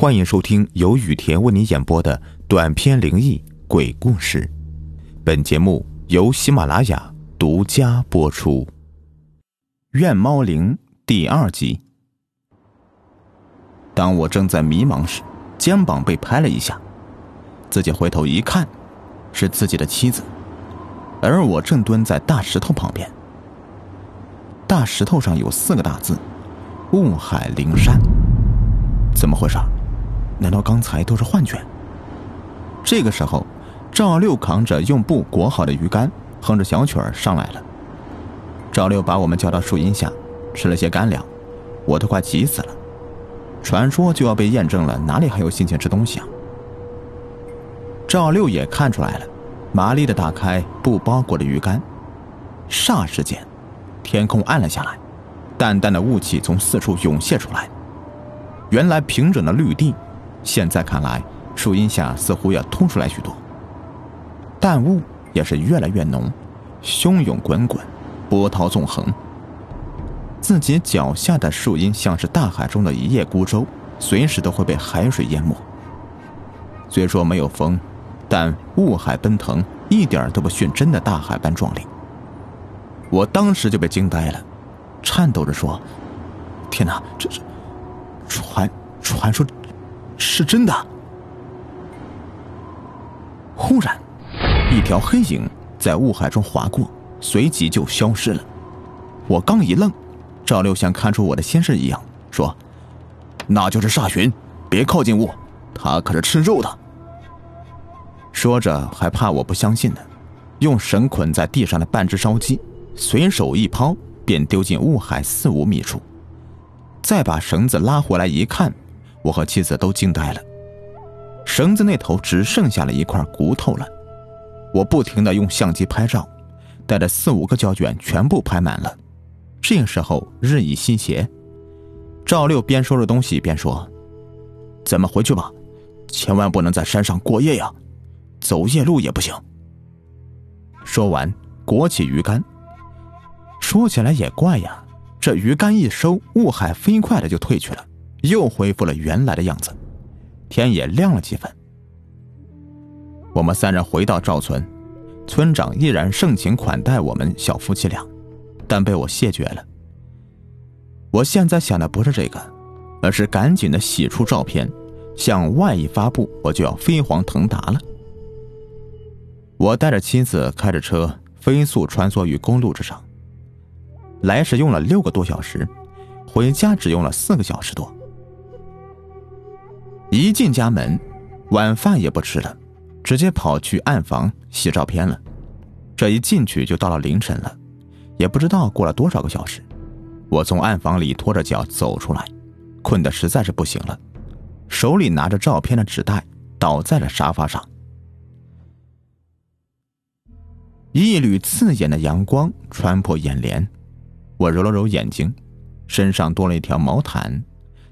欢迎收听由雨田为你演播的短篇灵异鬼故事。本节目由喜马拉雅独家播出。《怨猫灵》第二集。当我正在迷茫时，肩膀被拍了一下，自己回头一看，是自己的妻子，而我正蹲在大石头旁边。大石头上有四个大字：“雾海灵山”。怎么回事？难道刚才都是幻觉？这个时候，赵六扛着用布裹好的鱼竿，哼着小曲儿上来了。赵六把我们叫到树荫下，吃了些干粮，我都快急死了。传说就要被验证了，哪里还有心情吃东西啊？赵六也看出来了，麻利的打开布包裹的鱼竿，霎时间，天空暗了下来，淡淡的雾气从四处涌现出来。原来平整的绿地。现在看来，树荫下似乎要凸出来许多。淡雾也是越来越浓，汹涌滚滚，波涛纵横。自己脚下的树荫像是大海中的一叶孤舟，随时都会被海水淹没。虽说没有风，但雾海奔腾，一点都不逊真的大海般壮丽。我当时就被惊呆了，颤抖着说：“天哪，这是传传说。”是真的。忽然，一条黑影在雾海中划过，随即就消失了。我刚一愣，赵六像看出我的心事一样说：“那就是煞寻，别靠近雾，他可是吃肉的。”说着还怕我不相信呢，用绳捆在地上的半只烧鸡，随手一抛，便丢进雾海四五米处。再把绳子拉回来一看。我和妻子都惊呆了，绳子那头只剩下了一块骨头了。我不停的用相机拍照，带着四五个胶卷全部拍满了。这个时候日已西斜，赵六边收拾东西边说：“咱们回去吧，千万不能在山上过夜呀，走夜路也不行。”说完，裹起鱼竿。说起来也怪呀，这鱼竿一收，雾海飞快的就退去了。又恢复了原来的样子，天也亮了几分。我们三人回到赵村，村长依然盛情款待我们小夫妻俩，但被我谢绝了。我现在想的不是这个，而是赶紧的洗出照片，向外一发布，我就要飞黄腾达了。我带着妻子开着车飞速穿梭于公路之上，来时用了六个多小时，回家只用了四个小时多。一进家门，晚饭也不吃了，直接跑去暗房洗照片了。这一进去就到了凌晨了，也不知道过了多少个小时。我从暗房里拖着脚走出来，困得实在是不行了，手里拿着照片的纸袋倒在了沙发上。一缕刺眼的阳光穿破眼帘，我揉了揉眼睛，身上多了一条毛毯。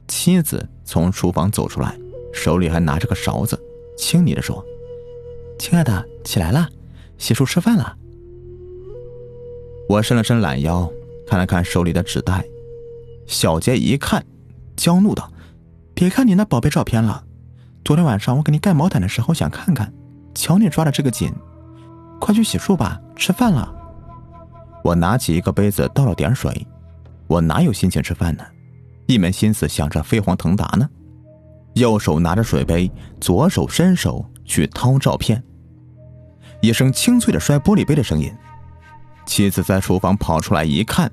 妻子从厨房走出来。手里还拿着个勺子，轻昵的说：“亲爱的，起来了，洗漱吃饭了。”我伸了伸懒腰，看了看手里的纸袋。小杰一看，娇怒道：“别看你那宝贝照片了，昨天晚上我给你盖毛毯的时候想看看，瞧你抓的这个紧，快去洗漱吧，吃饭了。”我拿起一个杯子倒了点水，我哪有心情吃饭呢？一门心思想着飞黄腾达呢。右手拿着水杯，左手伸手去掏照片。一声清脆的摔玻璃杯的声音，妻子在厨房跑出来一看，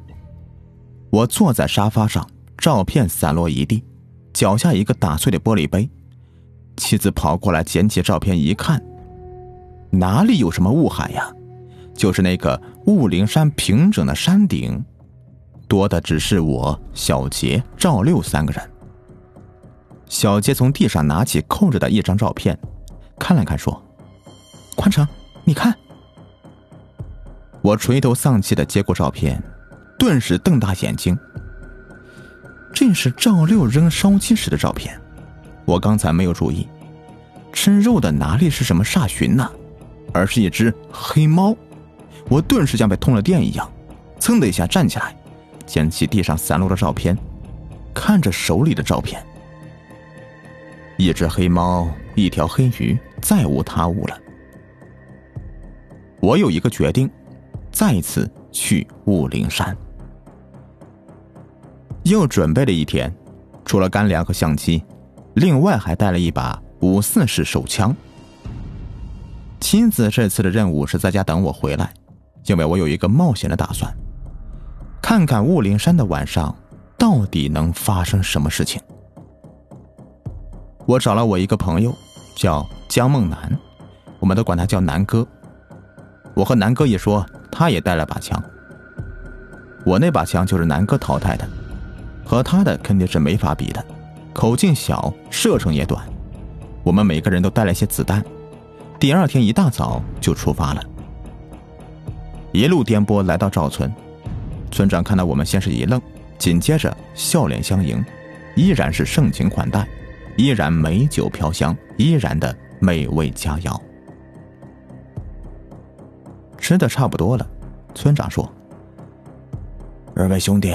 我坐在沙发上，照片散落一地，脚下一个打碎的玻璃杯。妻子跑过来捡起照片一看，哪里有什么雾海呀，就是那个雾灵山平整的山顶，多的只是我、小杰、赵六三个人。小杰从地上拿起扣着的一张照片，看了看，说：“宽城，你看。”我垂头丧气的接过照片，顿时瞪大眼睛。这是赵六扔烧鸡时的照片，我刚才没有注意，吃肉的哪里是什么煞寻呢，而是一只黑猫。我顿时像被通了电一样，噌的一下站起来，捡起地上散落的照片，看着手里的照片。一只黑猫，一条黑鱼，再无他物了。我有一个决定，再次去雾灵山。又准备了一天，除了干粮和相机，另外还带了一把五四式手枪。妻子这次的任务是在家等我回来，因为我有一个冒险的打算，看看雾灵山的晚上到底能发生什么事情。我找了我一个朋友，叫江梦南，我们都管他叫南哥。我和南哥一说，他也带了把枪。我那把枪就是南哥淘汰的。和他的肯定是没法比的，口径小，射程也短。我们每个人都带了些子弹。第二天一大早就出发了，一路颠簸来到赵村。村长看到我们，先是一愣，紧接着笑脸相迎，依然是盛情款待，依然美酒飘香，依然的美味佳肴。吃的差不多了，村长说：“二位兄弟。”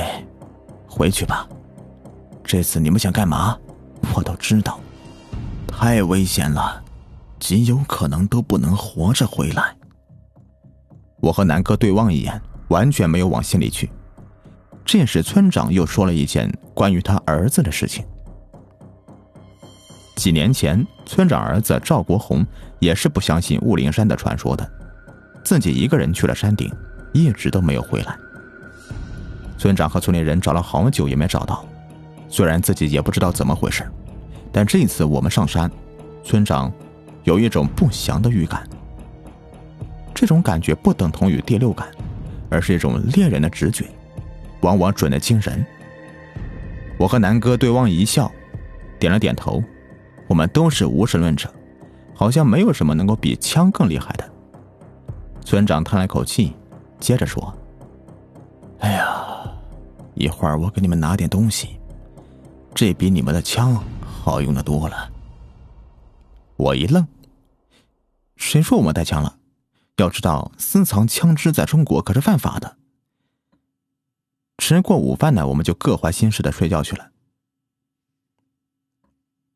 回去吧，这次你们想干嘛，我都知道。太危险了，极有可能都不能活着回来。我和南哥对望一眼，完全没有往心里去。这时，村长又说了一件关于他儿子的事情。几年前，村长儿子赵国红也是不相信雾灵山的传说的，自己一个人去了山顶，一直都没有回来。村长和村里人找了好久也没找到，虽然自己也不知道怎么回事，但这次我们上山，村长有一种不祥的预感。这种感觉不等同于第六感，而是一种猎人的直觉，往往准的惊人。我和南哥对望一笑，点了点头。我们都是无神论者，好像没有什么能够比枪更厉害的。村长叹了口气，接着说：“哎呀。”一会儿我给你们拿点东西，这比你们的枪好用的多了。我一愣，谁说我们带枪了？要知道，私藏枪支在中国可是犯法的。吃过午饭呢，我们就各怀心事的睡觉去了。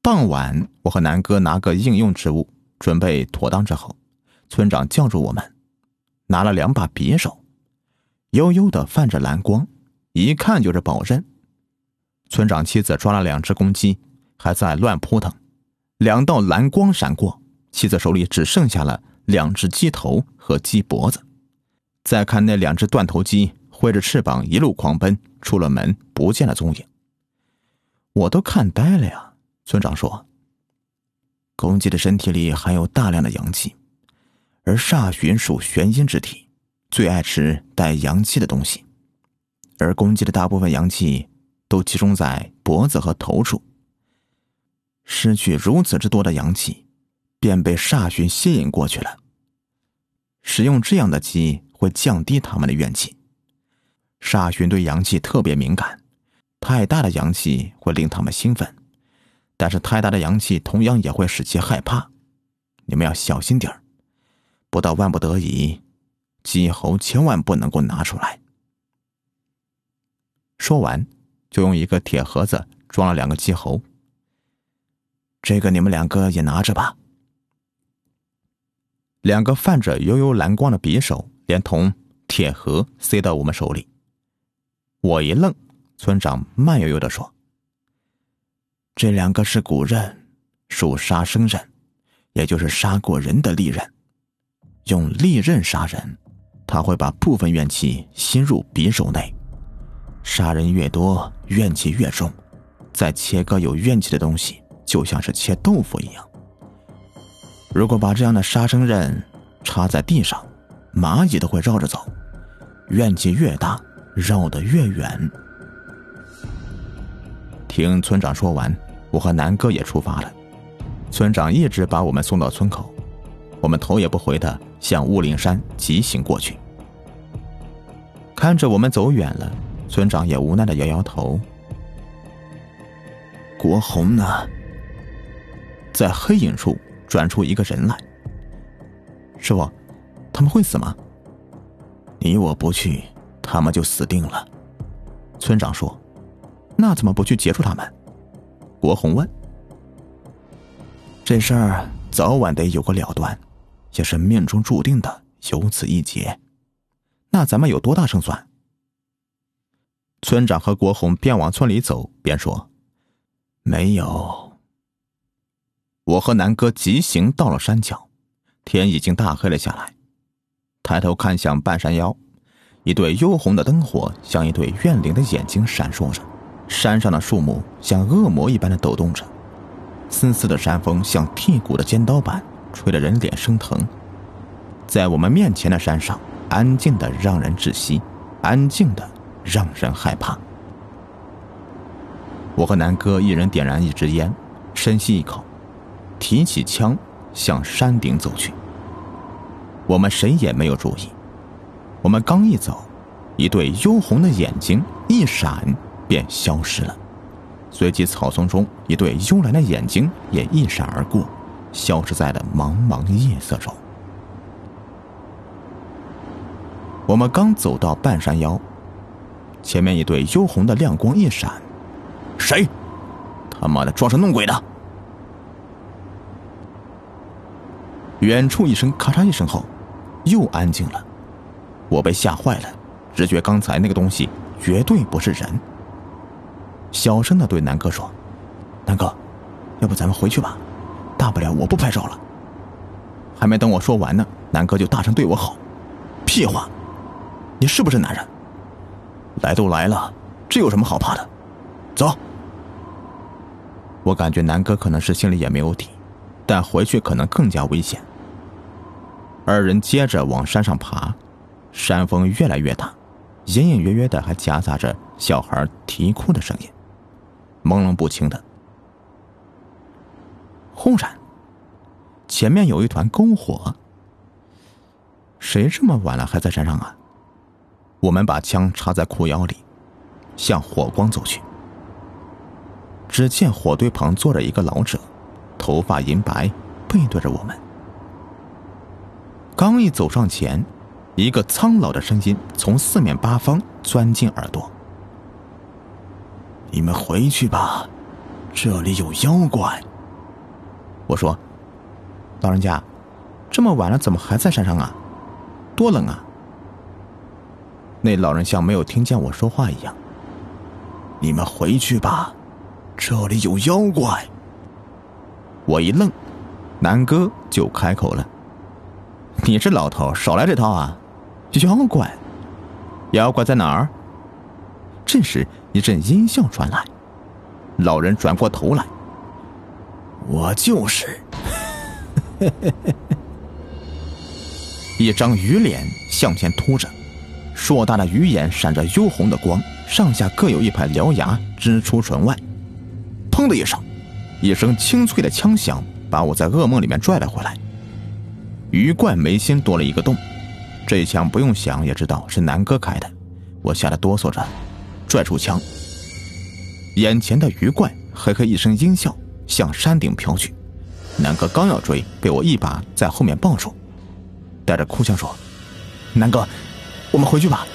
傍晚，我和南哥拿个应用之物准备妥当之后，村长叫住我们，拿了两把匕首，悠悠的泛着蓝光。一看就是宝刃。村长妻子抓了两只公鸡，还在乱扑腾。两道蓝光闪过，妻子手里只剩下了两只鸡头和鸡脖子。再看那两只断头鸡，挥着翅膀一路狂奔，出了门不见了踪影。我都看呆了呀！村长说：“公鸡的身体里含有大量的阳气，而煞旬属玄阴之体，最爱吃带阳气的东西。”而公鸡的大部分阳气都集中在脖子和头处，失去如此之多的阳气，便被煞旬吸引过去了。使用这样的鸡会降低他们的怨气。煞旬对阳气特别敏感，太大的阳气会令他们兴奋，但是太大的阳气同样也会使其害怕。你们要小心点，不到万不得已，鸡喉千万不能够拿出来。说完，就用一个铁盒子装了两个鸡喉。这个你们两个也拿着吧。两个泛着幽幽蓝光的匕首，连同铁盒塞到我们手里。我一愣，村长慢悠悠的说：“这两个是古刃，属杀生刃，也就是杀过人的利刃。用利刃杀人，他会把部分怨气吸入匕首内。”杀人越多，怨气越重。再切割有怨气的东西，就像是切豆腐一样。如果把这样的杀生刃插在地上，蚂蚁都会绕着走。怨气越大，绕得越远。听村长说完，我和南哥也出发了。村长一直把我们送到村口，我们头也不回的向雾灵山疾行过去。看着我们走远了。村长也无奈的摇摇头。国红呢？在黑影处转出一个人来。师傅，他们会死吗？你我不去，他们就死定了。村长说：“那怎么不去截住他们？”国红问。这事儿早晚得有个了断，也是命中注定的，有此一劫。那咱们有多大胜算？村长和国红边往村里走边说：“没有。”我和南哥急行到了山脚，天已经大黑了下来。抬头看向半山腰，一对幽红的灯火像一对怨灵的眼睛闪烁着，山上的树木像恶魔一般的抖动着，丝丝的山风像剔骨的尖刀般吹得人脸生疼。在我们面前的山上，安静的让人窒息，安静的让人害怕。我和南哥一人点燃一支烟，深吸一口。提起枪，向山顶走去。我们谁也没有注意，我们刚一走，一对幽红的眼睛一闪便消失了，随即草丛中一对幽蓝的眼睛也一闪而过，消失在了茫茫夜色中。我们刚走到半山腰，前面一对幽红的亮光一闪，谁？他妈的，装神弄鬼的！远处一声咔嚓一声后，又安静了。我被吓坏了，直觉刚才那个东西绝对不是人。小声的对南哥说：“南哥，要不咱们回去吧，大不了我不拍照了。”还没等我说完呢，南哥就大声对我吼：“屁话！你是不是男人？来都来了，这有什么好怕的？走！”我感觉南哥可能是心里也没有底，但回去可能更加危险。二人接着往山上爬，山风越来越大，隐隐约约的还夹杂着小孩啼哭的声音，朦胧不清的。忽然，前面有一团篝火。谁这么晚了还在山上啊？我们把枪插在裤腰里，向火光走去。只见火堆旁坐着一个老者，头发银白，背对着我们。刚一走上前，一个苍老的声音从四面八方钻进耳朵：“你们回去吧，这里有妖怪。”我说：“老人家，这么晚了怎么还在山上啊？多冷啊！”那老人像没有听见我说话一样：“你们回去吧，这里有妖怪。”我一愣，南哥就开口了。你这老头少来这套啊！妖怪，妖怪在哪儿？这时一阵阴笑传来，老人转过头来，我就是。一张鱼脸向前凸着，硕大的鱼眼闪着幽红的光，上下各有一排獠牙支出唇外。砰的一声，一声清脆的枪响把我在噩梦里面拽了回来。鱼怪眉心多了一个洞，这一枪不用想也知道是南哥开的，我吓得哆嗦着，拽出枪。眼前的鱼怪嘿嘿一声阴笑，向山顶飘去。南哥刚要追，被我一把在后面抱住，带着哭腔说：“南哥，我们回去吧，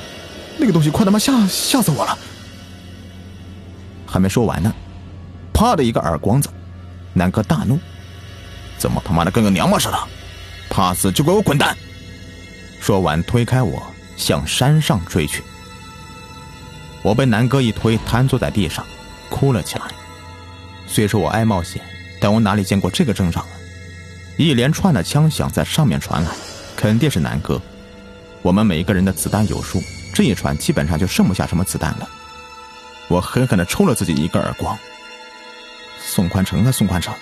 那个东西快他妈吓吓死我了。”还没说完呢，啪的一个耳光子，南哥大怒：“怎么他妈的跟个娘们似的？”怕死就给我滚蛋！说完，推开我，向山上追去。我被南哥一推，瘫坐在地上，哭了起来。虽说我爱冒险，但我哪里见过这个阵仗啊！一连串的枪响在上面传来，肯定是南哥。我们每一个人的子弹有数，这一传基本上就剩不下什么子弹了。我狠狠地抽了自己一个耳光。宋宽成啊，宋宽成，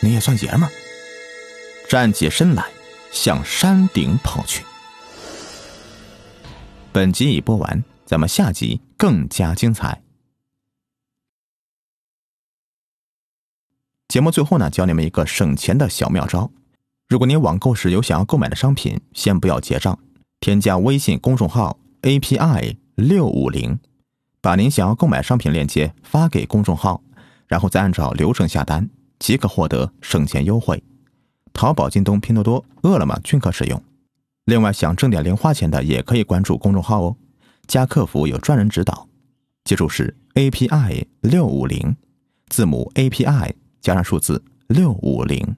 你也算爷们儿！站起身来。向山顶跑去。本集已播完，咱们下集更加精彩。节目最后呢，教你们一个省钱的小妙招：如果您网购时有想要购买的商品，先不要结账，添加微信公众号 API 六五零，把您想要购买商品链接发给公众号，然后再按照流程下单，即可获得省钱优惠。淘宝、京东、拼多多、饿了么均可使用。另外，想挣点零花钱的也可以关注公众号哦，加客服有专人指导。记住是 API 六五零，字母 API 加上数字六五零。